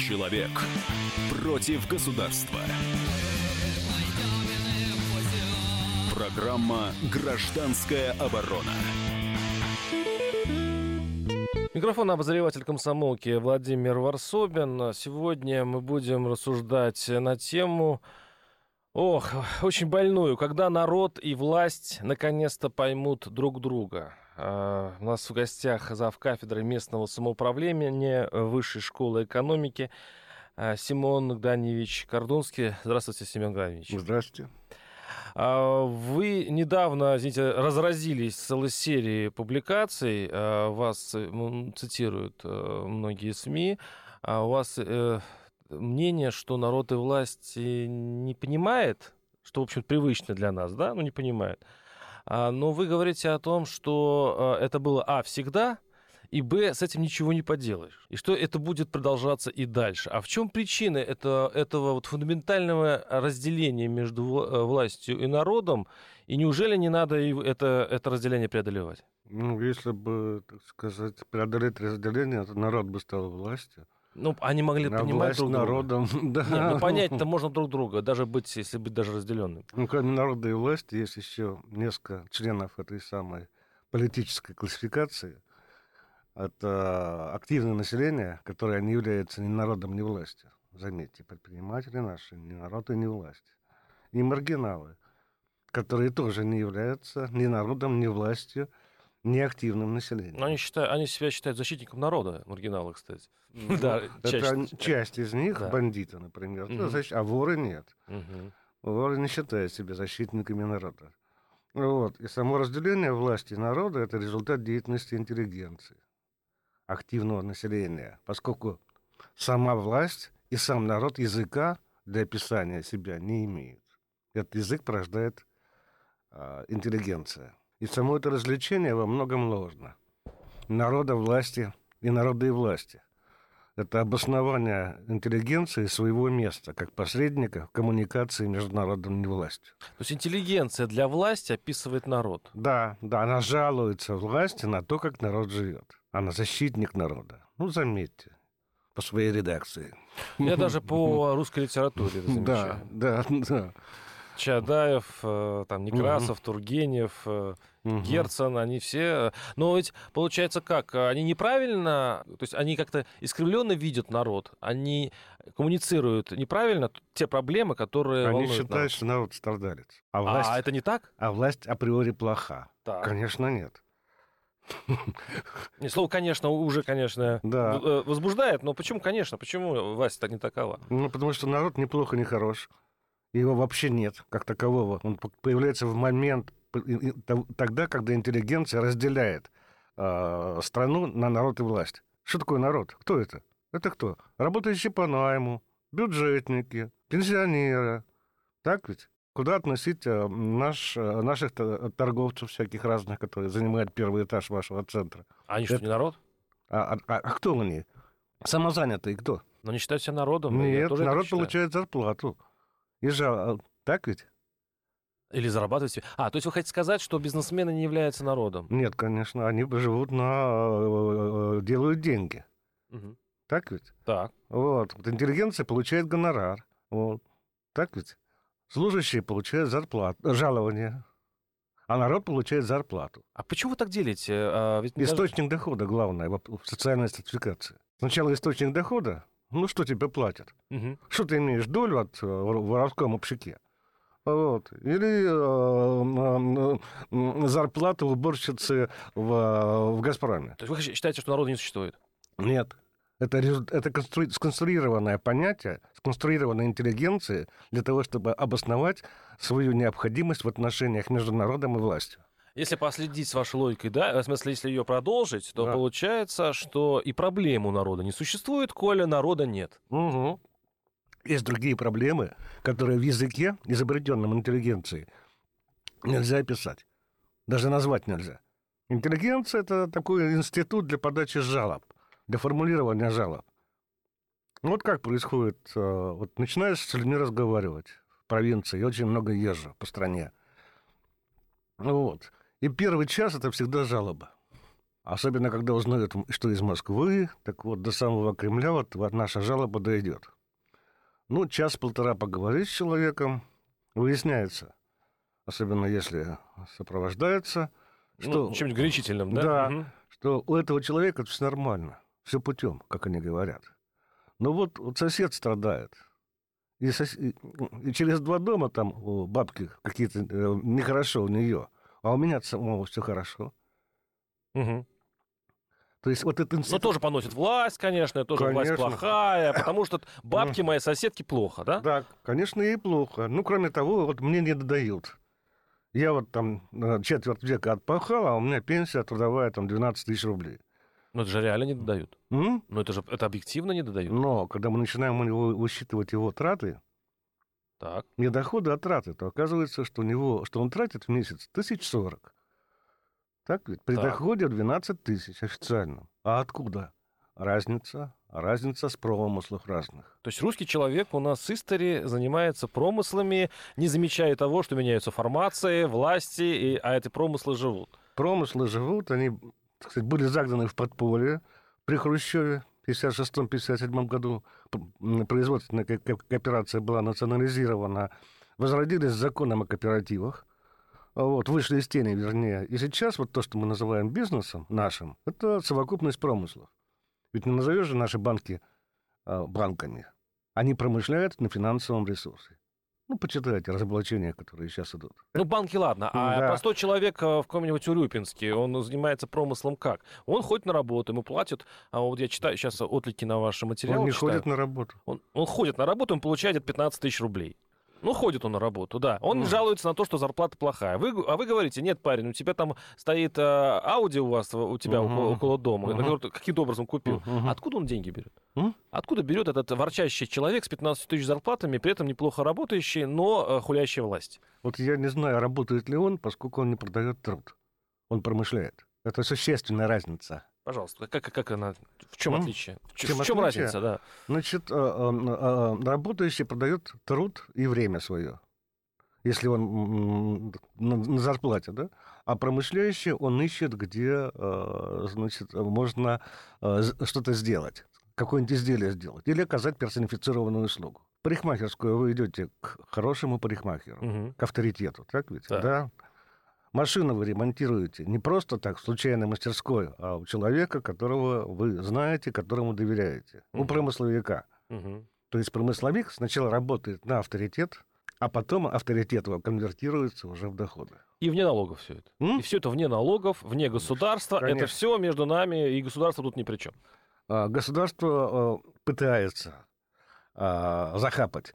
Человек против государства. Программа «Гражданская оборона». Микрофон обозреватель комсомолки Владимир Варсобин. Сегодня мы будем рассуждать на тему, ох, очень больную, когда народ и власть наконец-то поймут друг друга. А, у нас в гостях зав. кафедры местного самоуправления Высшей школы экономики а, Симон Гданевич Кордунский. Здравствуйте, Семен Гданевич. Здравствуйте. А, вы недавно, извините, разразились целой серией публикаций, вас цитируют э, многие СМИ, у вас э, мнение, что народ и власть не понимает, что, в общем, привычно для нас, да, ну, не понимает, но вы говорите о том, что а, это было, а, всегда, и б, с этим ничего не поделаешь. И что это будет продолжаться и дальше. А в чем причина это, этого вот фундаментального разделения между э, властью и народом? И неужели не надо это, это разделение преодолевать? Ну, если бы, так сказать, преодолеть разделение, то народ бы стал властью. Ну, они могли На понимать друг народом, друга. Да. Нет, ну, понять-то можно друг друга, даже быть, если быть даже разделенным. Ну, кроме народа и власти, есть еще несколько членов этой самой политической классификации. Это активное население, которое не является ни народом, ни властью. Заметьте, предприниматели наши, ни народ и ни власть. И маргиналы, которые тоже не являются ни народом, ни властью, неактивным населением. Но они, считают, они себя считают защитником народа, маргиналы, кстати. Ну, да, часть. часть из них, да. бандиты, например, угу. а воры нет. Угу. Воры не считают себя защитниками народа. Вот. И само разделение власти и народа – это результат деятельности интеллигенции, активного населения, поскольку сама власть и сам народ языка для описания себя не имеют. Этот язык порождает а, интеллигенция. И само это развлечение во многом ложно. Народа власти и народа и власти. Это обоснование интеллигенции своего места, как посредника в коммуникации между народом и властью. То есть интеллигенция для власти описывает народ? Да, да, она жалуется власти на то, как народ живет. Она защитник народа. Ну, заметьте, по своей редакции. Я даже по русской литературе замечаю. Да, да, да. Чадаев, э, там, Некрасов, угу. Тургенев, угу. Герцен, они все... Но ведь получается как? Они неправильно, то есть они как-то искривленно видят народ, они коммуницируют неправильно те проблемы, которые Они считают, народ. что народ страдалец. А, власть, а это не так? А власть априори плоха. Так. Конечно, нет. Не слово, конечно, уже, конечно, да. возбуждает, но почему, конечно, почему власть так не такова? Ну, потому что народ неплохо, не хорош его вообще нет как такового. Он появляется в момент тогда, когда интеллигенция разделяет э, страну на народ и власть. Что такое народ? Кто это? Это кто? Работающие по найму, бюджетники, пенсионеры. Так ведь? Куда относить э, наш, э, наших торговцев всяких разных, которые занимают первый этаж вашего центра? А они это... что, не народ? А, а, а кто они? Самозанятые кто? Но не считают себя народом. Нет, народ получает зарплату. И а, так ведь? Или зарабатывать себе. А, то есть вы хотите сказать, что бизнесмены не являются народом? Нет, конечно, они живут на... Э, э, делают деньги. Угу. Так ведь? Так. Вот. Интеллигенция получает гонорар. Вот. Так ведь? Служащие получают зарплату, жалование. А народ получает зарплату. А почему вы так делите? А, ведь источник даже... дохода главное в социальной стратификации. Сначала источник дохода, ну, что тебе платят? Угу. Что ты имеешь долю от э, воровском общаке? Вот. Или э, э, зарплата уборщицы в, в «Газпроме». То есть вы считаете, что народа не существует? Нет. Это, это сконструированное понятие, сконструированная интеллигенция для того, чтобы обосновать свою необходимость в отношениях между народом и властью. Если последить с вашей логикой, да, в смысле, если ее продолжить, то да. получается, что и проблем у народа не существует, коли народа нет. Угу. Есть другие проблемы, которые в языке, изобретенном интеллигенцией, нельзя описать. Даже назвать нельзя. Интеллигенция – это такой институт для подачи жалоб, для формулирования жалоб. Вот как происходит, э, вот начинаешь с людьми разговаривать в провинции, я очень много езжу по стране. Вот. И первый час это всегда жалоба. Особенно, когда узнают, что из Москвы, так вот до самого Кремля вот, вот наша жалоба дойдет. Ну, час-полтора поговорить с человеком, выясняется, особенно если сопровождается, ну, что... Ну, чем-нибудь горячительным, да? Да, угу. что у этого человека все нормально, все путем, как они говорят. Но вот, вот сосед страдает, и, сос... и через два дома там у бабки какие-то э, нехорошо у нее, а у меня самого все хорошо. Угу. То есть вот это институт... Ну, тоже поносит власть, конечно, тоже конечно. власть плохая, потому что бабки моей соседки плохо, да? Да, конечно, ей плохо. Ну, кроме того, вот мне не додают. Я вот там четверть века отпахал, а у меня пенсия трудовая там 12 тысяч рублей. Ну, это же реально не додают. М? Ну, это же это объективно не додают. Но когда мы начинаем у него высчитывать его траты, так. не доходы, а траты, то оказывается, что у него, что он тратит в месяц тысяч сорок. Так ведь? При так. доходе 12 тысяч официально. А откуда? Разница. Разница с промыслов разных. То есть русский человек у нас с истории занимается промыслами, не замечая того, что меняются формации, власти, и, а эти промыслы живут. Промыслы живут, они, так сказать, были загнаны в подполье при Хрущеве в 1956-1957 году. Производственная кооперация была национализирована. Возродились законом о кооперативах вот, вышли из тени, вернее. И сейчас вот то, что мы называем бизнесом нашим, это совокупность промыслов. Ведь не назовешь же наши банки э, банками. Они промышляют на финансовом ресурсе. Ну, почитайте разоблачения, которые сейчас идут. Ну, банки, ладно. А да. простой человек э, в каком-нибудь Урюпинске, он занимается промыслом как? Он ходит на работу, ему платят. А вот я читаю сейчас отлики на ваши материалы. Он не читаю. ходит на работу. Он, он ходит на работу, он получает 15 тысяч рублей. Ну, ходит он на работу, да. Он mm. жалуется на то, что зарплата плохая. Вы, а вы говорите, нет, парень, у тебя там стоит э, Ауди у вас, у тебя uh-huh. около, около дома, uh-huh. который ты каким-то образом купил. Uh-huh. Откуда он деньги берет? Uh-huh. Откуда берет этот ворчащий человек с 15 тысяч зарплатами, при этом неплохо работающий, но э, хулящий власть? Вот я не знаю, работает ли он, поскольку он не продает труд. Он промышляет. Это существенная разница. Пожалуйста, как, как она, в чем ну, отличие? В, чем, в чем отличие? разница, да? Значит, э, э, э, работающий продает труд и время свое, если он на зарплате, да? А промышляющий, он ищет, где, значит, можно что-то сделать, какое-нибудь изделие сделать, или оказать персонифицированную услугу. Парикмахерскую вы идете к хорошему парикмахеру, угу. к авторитету, так ведь? Да. да? Машину вы ремонтируете не просто так, в случайной мастерской, а у человека, которого вы знаете, которому доверяете. У промысловика. Угу. То есть промысловик сначала работает на авторитет, а потом авторитет его конвертируется уже в доходы. И вне налогов все это. М? И все это вне налогов, вне государства. Конечно. Это все между нами, и государство тут ни при чем. А, государство а, пытается а, захапать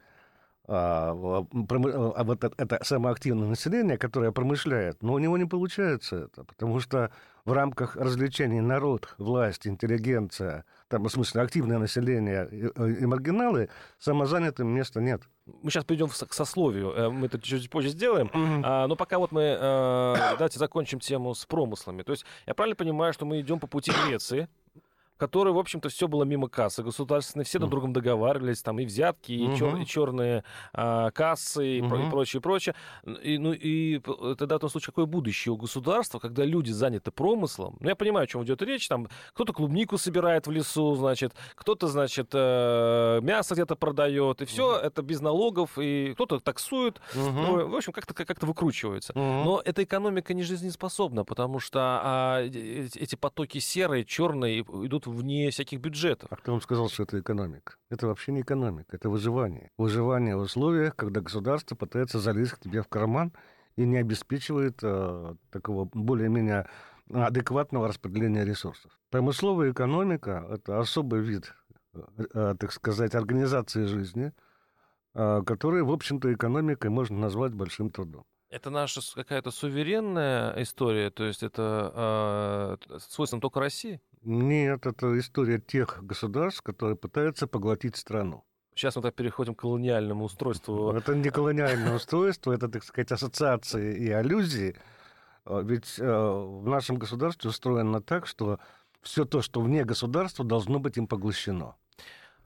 вот это самое активное население, которое промышляет, но у него не получается это, потому что в рамках развлечений народ, власть, интеллигенция, там, в смысле, активное население и, и маргиналы, самозанятым места нет. Мы сейчас перейдем к сословию, э, мы это чуть позже сделаем, mm-hmm. а, но пока вот мы, а, давайте закончим тему с промыслами. То есть я правильно понимаю, что мы идем по пути Греции, которой, в общем-то, все было мимо кассы. Государственной, все друг другом договаривались, там и взятки, и, чер, и черные а, кассы, и, и прочее, и прочее. И, ну, и тогда в том случае, какое будущее у государства, когда люди заняты промыслом? Ну, я понимаю, о чем идет речь, там кто-то клубнику собирает в лесу, значит, кто-то, значит, э, мясо где-то продает, и все uh это без налогов, и кто-то таксует, uh ну, в общем, как-то как выкручивается. uh Но эта экономика не жизнеспособна, потому что а, эти потоки серые, черные идут вне всяких бюджетов. А кто вам сказал, что это экономика? Это вообще не экономика, это выживание. Выживание в условиях, когда государство пытается залезть к тебе в карман и не обеспечивает э, такого более-менее адекватного распределения ресурсов. Промысловая экономика – это особый вид, э, э, так сказать, организации жизни, э, который, в общем-то, экономикой можно назвать большим трудом. Это наша какая-то суверенная история, то есть это э, свойственно только России? Нет, это история тех государств, которые пытаются поглотить страну. Сейчас мы так переходим к колониальному устройству. Это не колониальное устройство, это, так сказать, ассоциации и аллюзии. А, ведь э, в нашем государстве устроено так, что все то, что вне государства, должно быть им поглощено.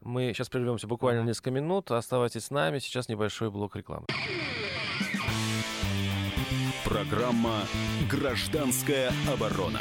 Мы сейчас прервемся буквально несколько минут. Оставайтесь с нами. Сейчас небольшой блок рекламы. Программа «Гражданская оборона».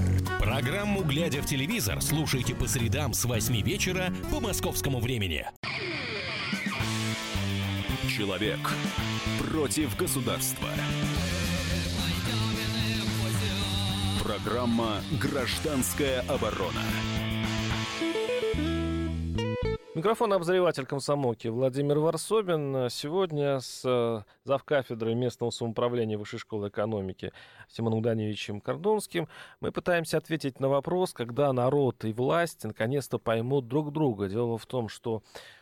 Программу «Глядя в телевизор» слушайте по средам с 8 вечера по московскому времени. Человек против государства. Программа «Гражданская оборона». Микрофон обозреватель комсомолки Владимир Варсобин. Сегодня с э, завкафедрой местного самоуправления Высшей школы экономики Симоном Даневичем Кордонским мы пытаемся ответить на вопрос, когда народ и власть наконец-то поймут друг друга. Дело в том, что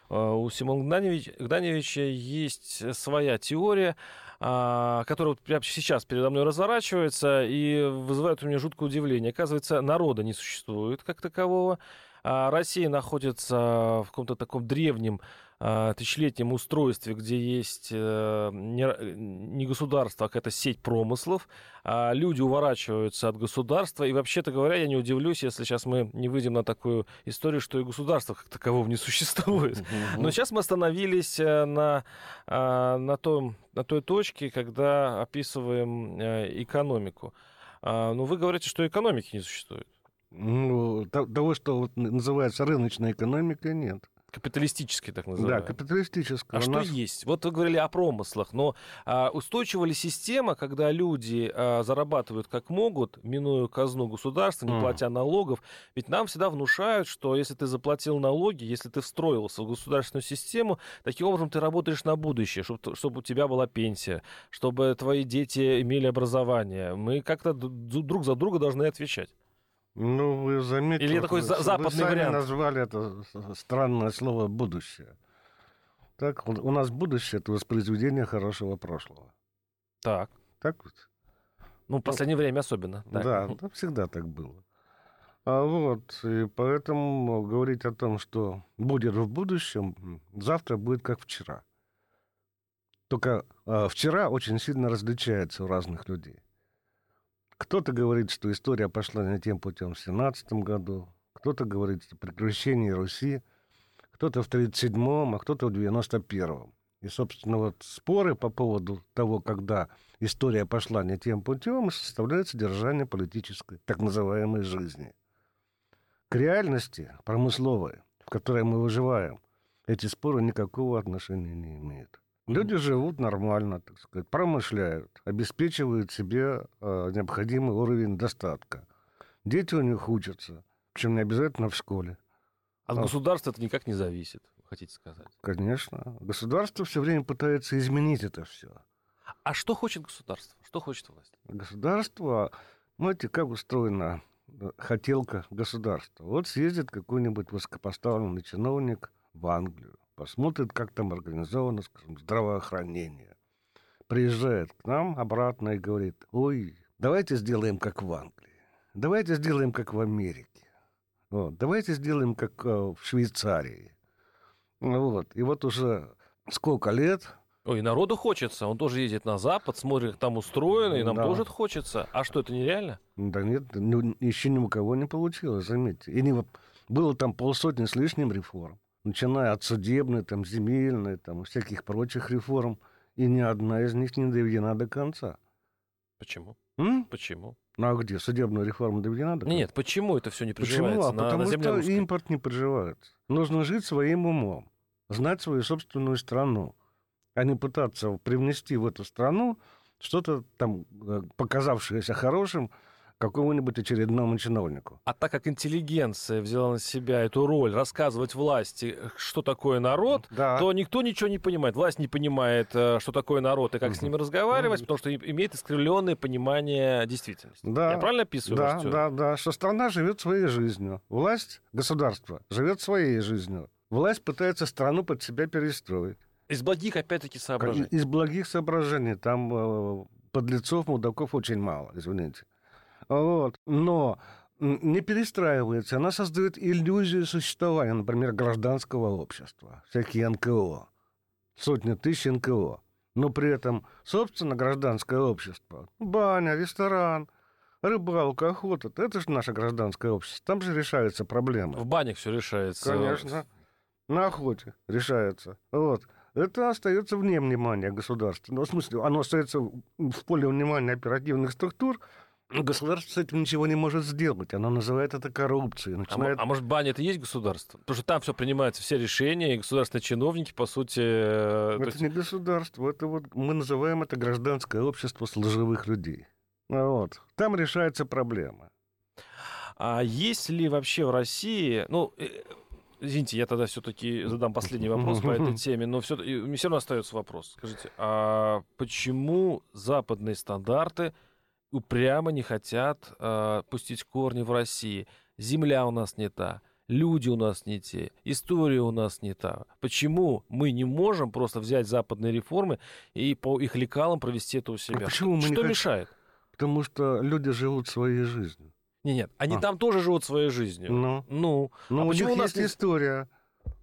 э, у Симона Гданевича есть своя теория, а, которая вот прямо сейчас передо мной разворачивается и вызывает у меня жуткое удивление. Оказывается, народа не существует как такового. А Россия находится в каком-то таком древнем а, тысячелетнем устройстве, где есть э, не государство, а какая-то сеть промыслов. А люди уворачиваются от государства. И, вообще-то говоря, я не удивлюсь, если сейчас мы не выйдем на такую историю, что и государства как такового не существует. Но сейчас мы остановились э, на, на, том, на той точке, когда описываем э, экономику. Но вы говорите, что экономики не существует. Ну, того, что вот называется рыночной экономикой, нет. Капиталистической, так называемой. Да, капиталистической. А что нас... есть? Вот вы говорили о промыслах, но а, устойчива ли система, когда люди а, зарабатывают как могут, минуя казну государства, не mm. платя налогов? Ведь нам всегда внушают, что если ты заплатил налоги, если ты встроился в государственную систему, таким образом ты работаешь на будущее, чтобы, чтобы у тебя была пенсия, чтобы твои дети имели образование. Мы как-то друг за друга должны отвечать. Ну, вы заметили, Или такой вы, западный вы вариант. назвали это странное слово «будущее». Так, у нас будущее — это воспроизведение хорошего прошлого. Так. Так вот? Ну, в последнее ну, время особенно. Так. Да, да, всегда так было. А вот, и поэтому говорить о том, что будет в будущем, завтра будет как вчера. Только э, вчера очень сильно различается у разных людей. Кто-то говорит, что история пошла не тем путем в 17 году, кто-то говорит о прекращении Руси, кто-то в 37-м, а кто-то в 91-м. И, собственно, вот споры по поводу того, когда история пошла не тем путем, составляют содержание политической, так называемой жизни. К реальности промысловой, в которой мы выживаем, эти споры никакого отношения не имеют. Люди живут нормально, так сказать, промышляют, обеспечивают себе э, необходимый уровень достатка. Дети у них учатся, причем не обязательно в школе. От а. государства это никак не зависит, хотите сказать? Конечно. Государство все время пытается изменить это все. А что хочет государство? Что хочет власть? Государство, знаете, как устроена э, хотелка государства. Вот съездит какой-нибудь высокопоставленный чиновник в Англию, посмотрит, как там организовано, скажем, здравоохранение. Приезжает к нам обратно и говорит, ой, давайте сделаем как в Англии, давайте сделаем как в Америке, вот, давайте сделаем как э, в Швейцарии. Вот. И вот уже сколько лет Ой, народу хочется. Он тоже ездит на Запад, смотрит, как там устроено, и нам да. тоже хочется. А что, это нереально? Да нет, ну, еще ни у кого не получилось, заметьте. И не, было там полсотни с лишним реформ начиная от судебной, там, земельной, там, всяких прочих реформ, и ни одна из них не доведена до конца. Почему? М? Почему? Ну а где? Судебная реформа доведена до конца? Нет, почему это все не приживается Почему? А на, потому на что русской? импорт не приживается. Нужно жить своим умом, знать свою собственную страну, а не пытаться привнести в эту страну что-то там, э, показавшееся хорошим, какому-нибудь очередному чиновнику. А так как интеллигенция взяла на себя эту роль рассказывать власти, что такое народ, да. то никто ничего не понимает. Власть не понимает, э, что такое народ и как угу. с ним разговаривать, потому что имеет искривленное понимание действительности. Да. Я правильно описываю? Да, да, да, что страна живет своей жизнью. Власть, государство живет своей жизнью. Власть пытается страну под себя перестроить. Из благих, опять-таки, соображений. Из благих соображений. Там э, подлецов, мудаков очень мало, извините. Вот. Но не перестраивается, она создает иллюзию существования, например, гражданского общества, всякие НКО, сотни тысяч НКО. Но при этом, собственно, гражданское общество, баня, ресторан, рыбалка, охота, это же наше гражданское общество. Там же решаются проблемы. В банях все решается. Конечно. На охоте решается. Вот. Это остается вне внимания государства. Ну, в смысле, оно остается в поле внимания оперативных структур, Государство с этим ничего не может сделать. Оно называет это коррупцией. А начинает... А, а может, баня это и есть государство? Потому что там все принимаются, все решения, и государственные чиновники, по сути... Э, это есть... не государство, это вот мы называем это гражданское общество служивых людей. Вот. Там решается проблема. А есть ли вообще в России, ну, э, Извините, я тогда все-таки задам последний вопрос по этой теме, но все, мне все равно остается вопрос. Скажите, а почему западные стандарты упрямо не хотят э, пустить корни в России. Земля у нас не та, люди у нас не те, история у нас не та. Почему мы не можем просто взять западные реформы и по их лекалам провести это у а себя? А почему мы Что не мешает? Потому что люди живут своей жизнью. Нет, нет, они а. там тоже живут своей жизнью. Ну, ну, ну а у них у нас есть не... история.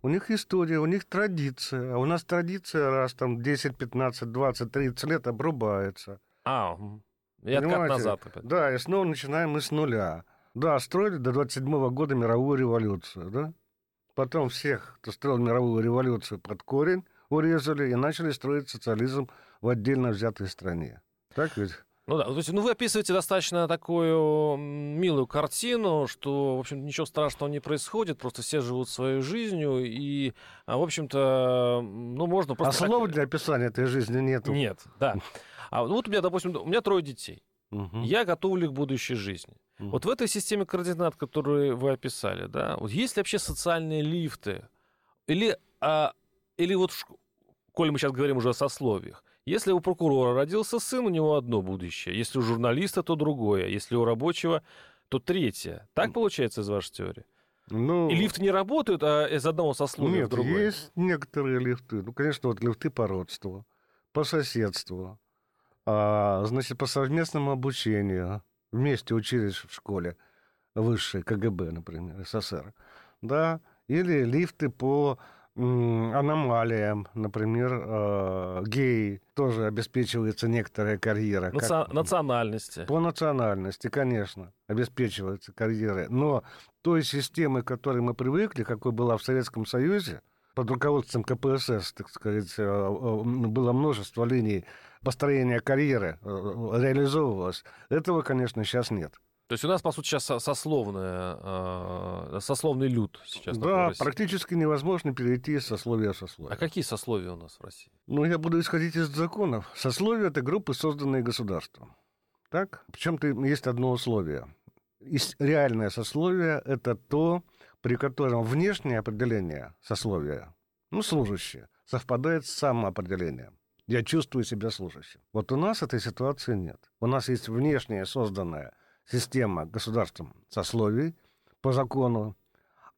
У них история, у них традиция. А у нас традиция раз там 10, 15, 20, 30 лет обрубается. А, и откат назад. Опять. Да, и снова начинаем мы с нуля. Да, строили до 27 года мировую революцию, да? Потом всех, кто строил мировую революцию, под корень урезали и начали строить социализм в отдельно взятой стране. Так ведь? Ну да, то есть, ну вы описываете достаточно такую милую картину, что, в общем, ничего страшного не происходит, просто все живут своей жизнью, и, а, в общем-то, ну можно просто... А слов для описания этой жизни нету. Нет, да. А вот у меня, допустим, у меня трое детей. Угу. Я готовлю к будущей жизни. Угу. Вот в этой системе координат, которую вы описали, да, вот есть ли вообще социальные лифты? Или, а, или вот, коль мы сейчас говорим уже о сословиях, если у прокурора родился сын, у него одно будущее. Если у журналиста, то другое. Если у рабочего, то третье. Так получается из вашей теории? Ну, и лифты не работают, а из одного сословия нет, в другое? есть некоторые лифты. Ну, конечно, вот лифты по родству, по соседству, а, значит, по совместному обучению. Вместе учились в школе высшей КГБ, например, СССР. Да, или лифты по аномалиям, например, э, геи, тоже обеспечивается некоторая карьера. Наци... Как... Национальности. По национальности, конечно, обеспечивается карьера. Но той системы, к которой мы привыкли, какой была в Советском Союзе, под руководством КПСС, так сказать, э, э, было множество линий построения карьеры реализовывалось. Этого, конечно, сейчас нет. То есть у нас, по сути, сейчас сословная, э, сословный люд сейчас. Да, практически невозможно перейти из сословия в сословие. А какие сословия у нас в России? Ну, я буду исходить из законов. Сословия — это группы, созданные государством. Так? Причем-то есть одно условие. реальное сословие — это то, при котором внешнее определение сословия, ну, служащие, совпадает с самоопределением я чувствую себя служащим. Вот у нас этой ситуации нет. У нас есть внешняя созданная система государством сословий по закону,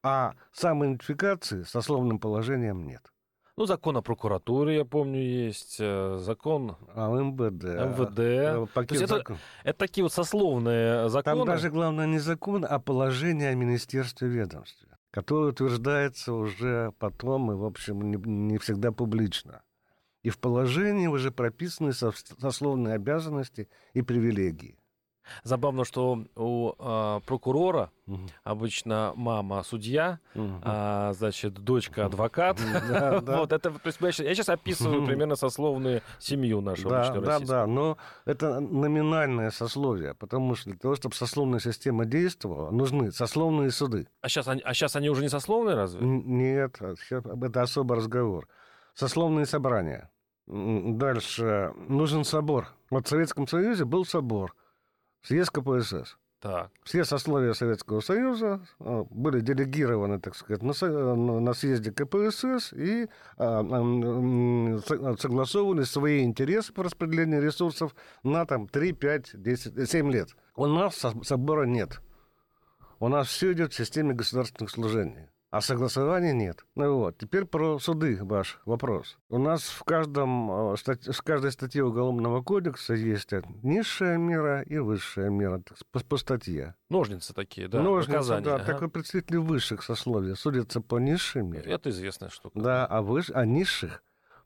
а самоидентификации сословным положением нет. Ну, закон о прокуратуре, я помню, есть, э, закон о МВД. МВД. Э, пакет это, закон. это такие вот сословные законы. Там даже главное не закон, а положение о Министерстве ведомстве, которое утверждается уже потом и, в общем, не, не всегда публично и в положении уже прописаны сословные обязанности и привилегии. Забавно, что у э, прокурора угу. обычно мама судья, угу. а, значит, дочка адвокат. Вот это, то есть я сейчас описываю примерно сословную семью нашу да, Да, да, но это номинальное сословие, потому что для того, чтобы сословная система действовала, нужны сословные суды. А сейчас они, а сейчас они уже не сословные разве? Нет, это особый разговор. Сословные собрания. Дальше. Нужен собор. Вот в Советском Союзе был собор. Съезд КПСС. Так. Все сословия Советского Союза а, были делегированы, так сказать, на, съезде КПСС и а, согласовывали свои интересы по распределению ресурсов на там 3, 5, 10, 7 лет. У нас собора нет. У нас все идет в системе государственных служений. А согласования нет. Ну вот. Теперь про суды ваш вопрос. У нас в, каждом, э, в каждой статье Уголовного кодекса есть низшая мера и высшая мера по, по статье. Ножницы такие, да? Ножницы, наказания. да. Ага. Так представители высших сословий судятся по низшей мере. Это известная штука. Да, а, выш... а низших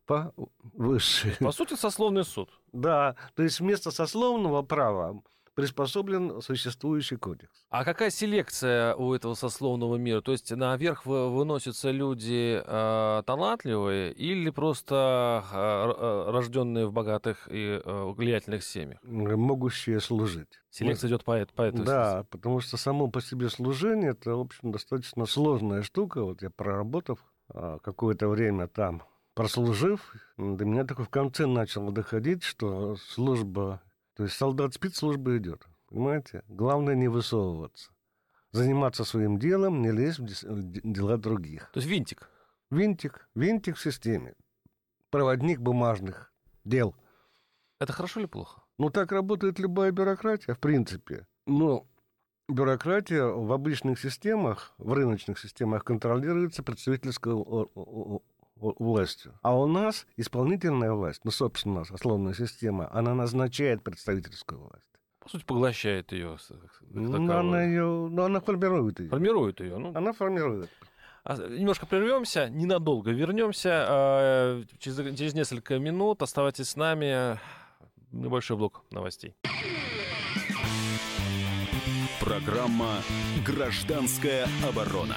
по высшей. По сути, сословный суд. Да, то есть вместо сословного права приспособлен существующий кодекс. А какая селекция у этого сословного мира? То есть наверх выносятся люди э, талантливые или просто э, рожденные в богатых и э, влиятельных семьях? Могущие служить. Селекция идет по, по этой Да, потому что само по себе служение это, в общем, достаточно сложная штука. Вот я проработав э, какое-то время там, прослужив, до меня только в конце начало доходить, что служба то есть солдат спецслужбы идет, понимаете? Главное не высовываться. Заниматься своим делом, не лезть в дела других. То есть винтик? Винтик. Винтик в системе. Проводник бумажных дел. Это хорошо или плохо? Ну, так работает любая бюрократия, в принципе. Но бюрократия в обычных системах, в рыночных системах контролируется представительской властью. А у нас исполнительная власть, ну, собственно, сословная система, она назначает представительскую власть. По сути, поглощает ее. Ну, она ее, ну, она формирует ее. Формирует ее. Ну. Она формирует. А, немножко прервемся, ненадолго вернемся. А, через, через несколько минут оставайтесь с нами. Небольшой блок новостей. Программа «Гражданская оборона».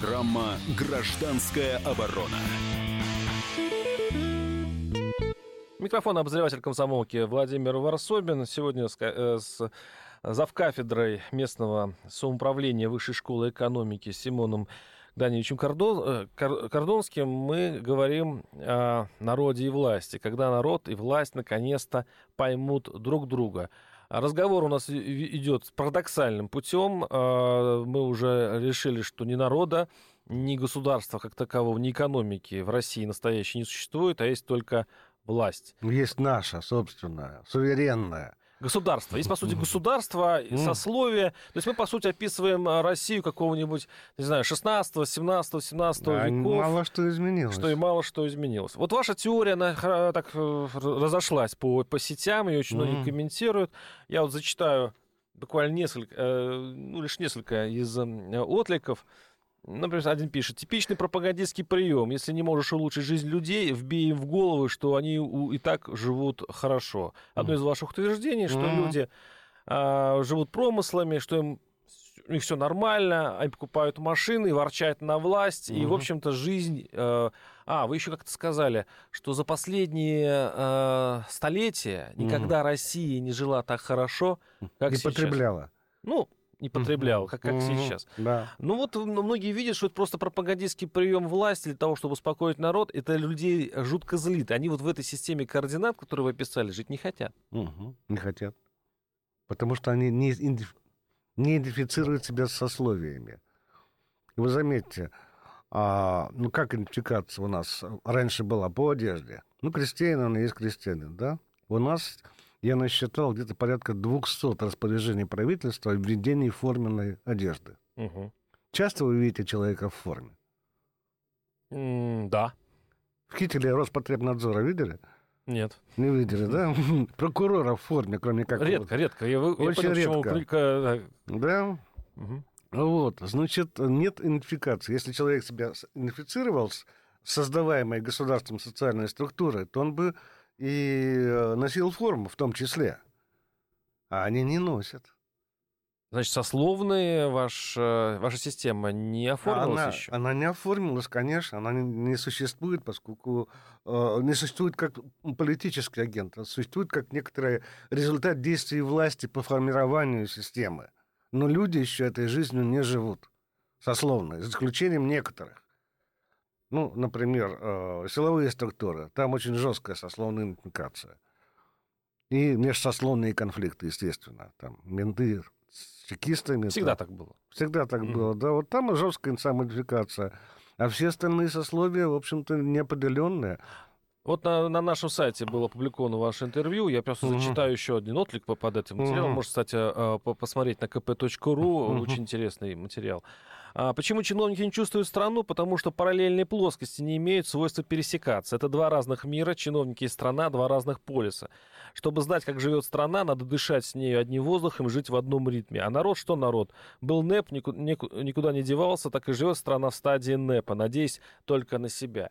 Программа «Гражданская оборона». Микрофон обозреватель комсомолки Владимир Варсобин. Сегодня с, э, завкафедрой местного самоуправления Высшей школы экономики Симоном Даниловичем Кордон, э, Кордонским мы говорим о народе и власти, когда народ и власть наконец-то поймут друг друга. Разговор у нас идет парадоксальным путем. А, мы уже решили, что ни народа, ни государства как такового, ни экономики в России настоящей не существует, а есть только власть. Есть наша собственная, суверенная. Государство. Есть, по сути, государство, сословие. То есть мы, по сути, описываем а, Россию какого-нибудь, не знаю, 16 17 17 да, веков. Мало что изменилось. Что и мало что изменилось. Вот ваша теория, она так э, разошлась по, по сетям, ее очень mm. многие комментируют. Я вот зачитаю буквально несколько, э, ну, лишь несколько из отликов. Например, один пишет, типичный пропагандистский прием. Если не можешь улучшить жизнь людей, вбей им в голову, что они и так живут хорошо. Одно из ваших утверждений, что люди а, живут промыслами, что им у них все нормально, они покупают машины, ворчат на власть, mm-hmm. и, в общем-то, жизнь... Э, а, вы еще как-то сказали, что за последние э, столетия никогда mm-hmm. Россия не жила так хорошо, как не сейчас. потребляла. Ну, не потреблял, как, как сейчас. Да. Ну вот многие видят, что это просто пропагандистский прием власти для того, чтобы успокоить народ. Это людей жутко злит. Они вот в этой системе координат, которую вы описали, жить не хотят. Угу. Не хотят. Потому что они не, не идентифицируют себя с сословиями. И вы заметьте, а, ну как идентификация у нас раньше была по одежде? Ну, крестьянин, он есть крестьянин, да? У нас я насчитал где-то порядка 200 распоряжений правительства о введении форменной одежды. Угу. Часто вы видите человека в форме? Mm, да. В кителе Роспотребнадзора видели? Нет. Не видели, да? Прокурора в форме, кроме как... Редко, вот. редко. Я, Очень я понял, редко. Прика... Да? Угу. Вот, значит, нет идентификации. Если человек себя идентифицировал с создаваемой государством социальной структурой, то он бы и э, носил форму в том числе. А они не носят. Значит, сословные ваш, э, ваша система не оформилась она, еще? Она не оформилась, конечно, она не, не существует, поскольку э, не существует как политический агент, а существует как некоторый результат действий власти по формированию системы. Но люди еще этой жизнью не живут, сословно, за исключением некоторых. Ну, например, э, силовые структуры. Там очень жесткая сословная идентификация. И межсословные конфликты, естественно. Там менты с чекистами. Всегда там. так было. Всегда так mm-hmm. было, да. Вот там жесткая самоидентификация. А все остальные сословия, в общем-то, неопределенные. Вот на, на нашем сайте было опубликовано ваше интервью. Я просто uh-huh. зачитаю еще один отклик под этим материалом. Uh-huh. Можете, кстати, а, посмотреть на kp.ru. Uh-huh. Очень интересный материал. А почему чиновники не чувствуют страну? Потому что параллельные плоскости не имеют свойства пересекаться. Это два разных мира, чиновники и страна, два разных полюса. Чтобы знать, как живет страна, надо дышать с ней одним воздухом, жить в одном ритме. А народ что народ? Был НЭП, никуда не девался, так и живет страна в стадии НЭПа, надеясь только на себя.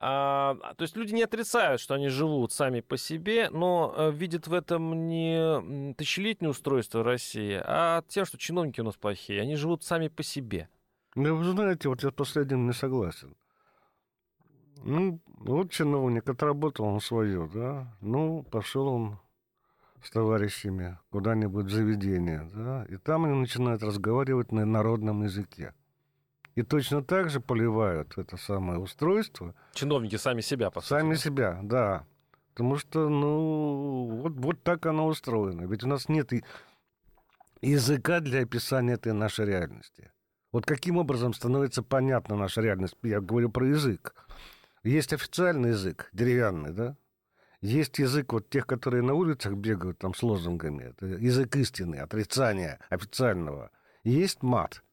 А, то есть люди не отрицают, что они живут сами по себе, но а, видят в этом не тысячелетнее устройство России, а тем, что чиновники у нас плохие. Они живут сами по себе. Ну, вы знаете, вот я с последним не согласен. Ну, вот чиновник отработал он свое, да. Ну, пошел он с товарищами куда-нибудь в заведение, да, и там они начинают разговаривать на народном языке. И точно так же поливают это самое устройство. Чиновники сами себя, по сути. Сами себя, да. Потому что, ну, вот, вот так оно устроено. Ведь у нас нет языка для описания этой нашей реальности. Вот каким образом становится понятна наша реальность? Я говорю про язык. Есть официальный язык, деревянный, да? Есть язык вот тех, которые на улицах бегают там с лозунгами. Это язык истины, отрицания официального. есть мат.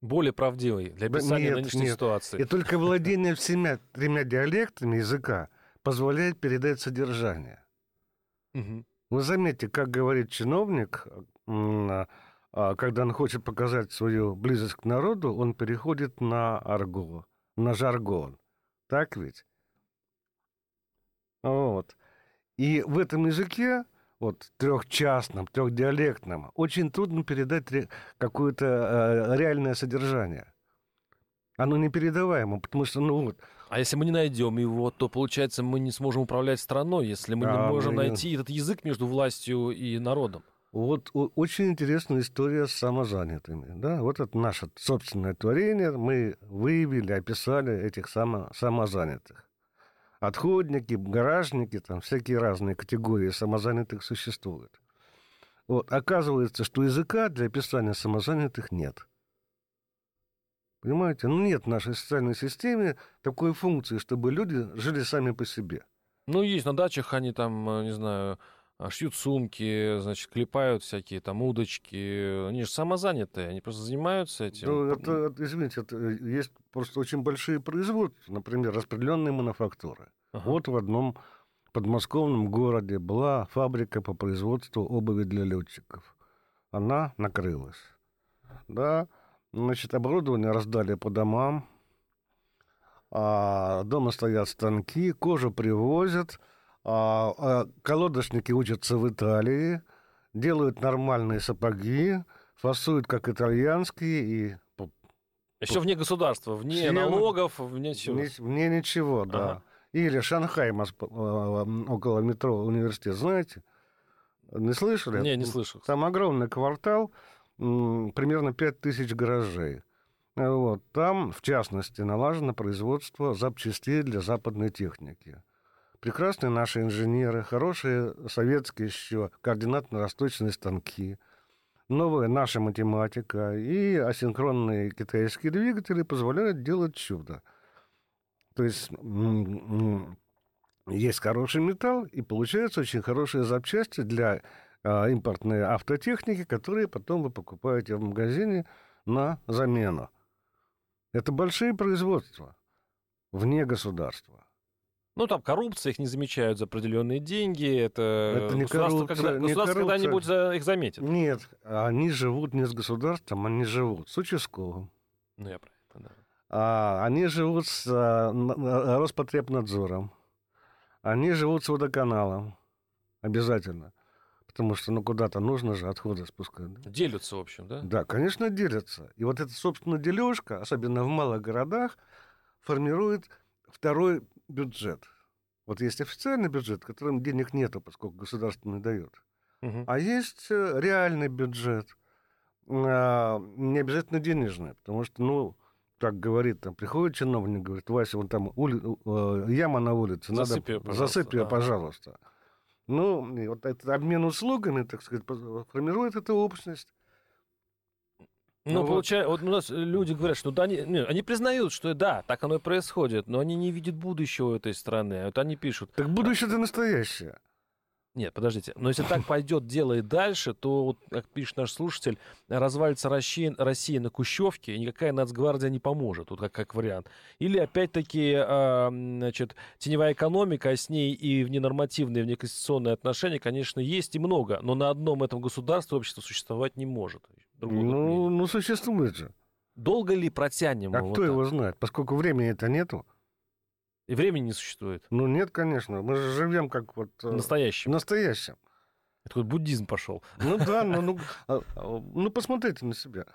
Более правдивый для описания нет, нынешней нет. ситуации. И только владение всеми тремя диалектами языка позволяет передать содержание. Угу. Вы заметьте, как говорит чиновник, а, когда он хочет показать свою близость к народу, он переходит на арго, на жаргон. Так ведь? Вот. И в этом языке, вот трехчастном, трехдиалектном, очень трудно передать какое-то э, реальное содержание. Оно непередаваемо, потому что, ну вот... А если мы не найдем его, то, получается, мы не сможем управлять страной, если мы а, не можем мы... найти этот язык между властью и народом. Вот очень интересная история с самозанятыми. Да? Вот это наше собственное творение. Мы выявили, описали этих само, самозанятых. Отходники, гаражники, там всякие разные категории самозанятых существуют. Вот. Оказывается, что языка для описания самозанятых нет. Понимаете? Ну, нет в нашей социальной системе такой функции, чтобы люди жили сами по себе. Ну, есть на дачах они там, э, не знаю, шьют сумки, значит, клепают всякие там удочки. Они же самозанятые, они просто занимаются этим. Ну, это, извините, это, э, есть просто очень большие производства, например, распределенные мануфактуры. Ага. Вот в одном подмосковном городе была фабрика по производству обуви для летчиков. Она накрылась. Да, значит, оборудование раздали по домам, а дома стоят станки, кожу привозят – а, а колодочники учатся в Италии, делают нормальные сапоги, фасуют как итальянские и еще вне государства, вне Всем... налогов, вне чего? Вне, ничего, да. Ага. Или Шанхай. А, около метро университет, знаете? Не слышали? Не, не слышал. Там огромный квартал, примерно 5 тысяч гаражей. Вот. Там, в частности, налажено производство запчастей для западной техники прекрасные наши инженеры, хорошие советские еще координатно-расточные станки, новая наша математика и асинхронные китайские двигатели позволяют делать чудо. То есть есть хороший металл, и получаются очень хорошие запчасти для а, импортной автотехники, которые потом вы покупаете в магазине на замену. Это большие производства вне государства. Ну, там коррупция, их не замечают за определенные деньги. Это, это не государство, коррупция, когда, не государство когда-нибудь за, их заметит. Нет, они живут не с государством, они живут с участковым. Ну, я про это, да. А, они живут с а, Роспотребнадзором. Они живут с водоканалом. Обязательно. потому что ну куда-то нужно же отходы спускать. Да? Делятся, в общем, да? Да, конечно, делятся. И вот эта, собственно, дележка, особенно в малых городах, формирует второй бюджет. Вот есть официальный бюджет, которым денег нету, поскольку государство не дает. Угу. А есть э, реальный бюджет, а, не обязательно денежный, потому что, ну, так говорит, там приходит чиновник, говорит, Вася, вон там ули... Э, яма на улице, засыпь надо... Пожалуйста, засыпь ее, да. пожалуйста. Ну, и вот этот обмен услугами, так сказать, формирует эту общность. Ну, ну получается, вот у нас люди говорят, что да, они, не, они признают, что да, так оно и происходит, но они не видят будущего этой страны. Вот они пишут. Так будущее это настоящее. Нет, подождите. Но если так пойдет дело и дальше, то, вот, как пишет наш слушатель, развалится Россия, Россия на Кущевке, и никакая нацгвардия не поможет, вот как, как вариант. Или, опять-таки, э, значит, теневая экономика, а с ней и вненормативные, внеконституционные отношения, конечно, есть и много, но на одном этом государстве общество существовать не может. Ну, ну, существует же. Долго ли протянем? А кто вот его знает? Поскольку времени это нету. И времени не существует. Ну нет, конечно. Мы же живем как вот... Э, настоящим. Настоящим. Это вот буддизм пошел. Ну да, ну, ну, а, а, ну посмотрите на себя,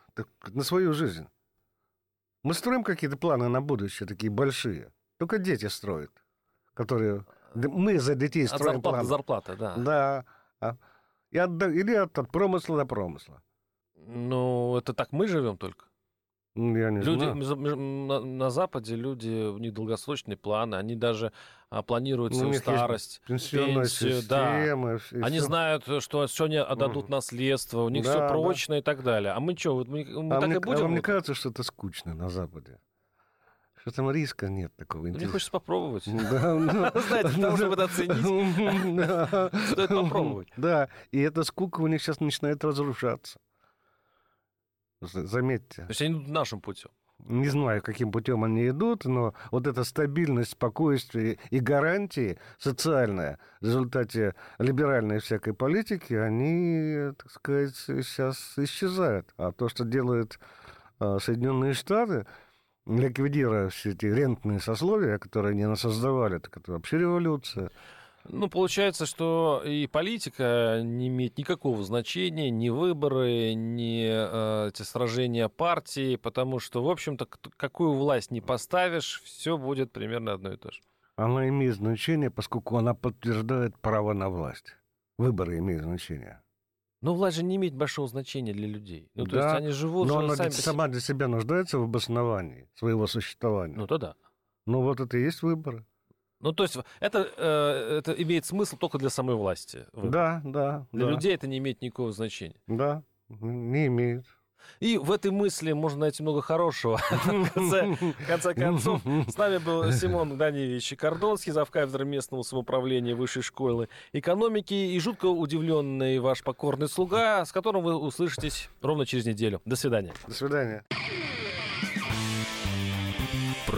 на свою жизнь. Мы строим какие-то планы на будущее, такие большие. Только дети строят, которые... Мы за детей строим от зарплаты планы. зарплата, да. Да. А, и от, или от, от промысла до промысла. Ну, это так мы живем только. Я не люди, знаю. На, на Западе люди, у них долгосрочные планы, они даже а, планируют ну, свою старость, пенсию, система, да. Они все. знают, что сегодня отдадут наследство, у них да, все прочно да. и так далее. А мы что, мы, мы а так мне, и будем? А вам не кажется, что это скучно на Западе? Что там риска нет такого интереса. Мне хочется попробовать. Знаете, для того, чтобы это оценить, стоит попробовать. Да, и эта скука у них сейчас начинает разрушаться. Заметьте. То есть они идут нашим путем. Не знаю, каким путем они идут, но вот эта стабильность, спокойствие и гарантии социальная в результате либеральной всякой политики, они, так сказать, сейчас исчезают. А то, что делают а, Соединенные Штаты, ликвидируя все эти рентные сословия, которые они создавали, так это вообще революция. Ну, получается, что и политика не имеет никакого значения, ни выборы, ни э, эти сражения партии, потому что, в общем-то, какую власть не поставишь, все будет примерно одно и то же. Она имеет значение, поскольку она подтверждает право на власть. Выборы имеют значение. Но власть же не имеет большого значения для людей. Ну, то да, есть они живут... Но она сами сама для себя нуждается в обосновании своего существования. Ну, то да. Ну, вот это и есть выборы. Ну, то есть это, э, это имеет смысл только для самой власти. Выбор. Да, да. Для да. людей это не имеет никакого значения. Да, не имеет. И в этой мысли можно найти много хорошего. В конце, в конце концов, с нами был Симон Даневич Кордонский, завкафедры местного самоуправления Высшей школы экономики и жутко удивленный ваш покорный слуга, с которым вы услышитесь ровно через неделю. До свидания. До свидания.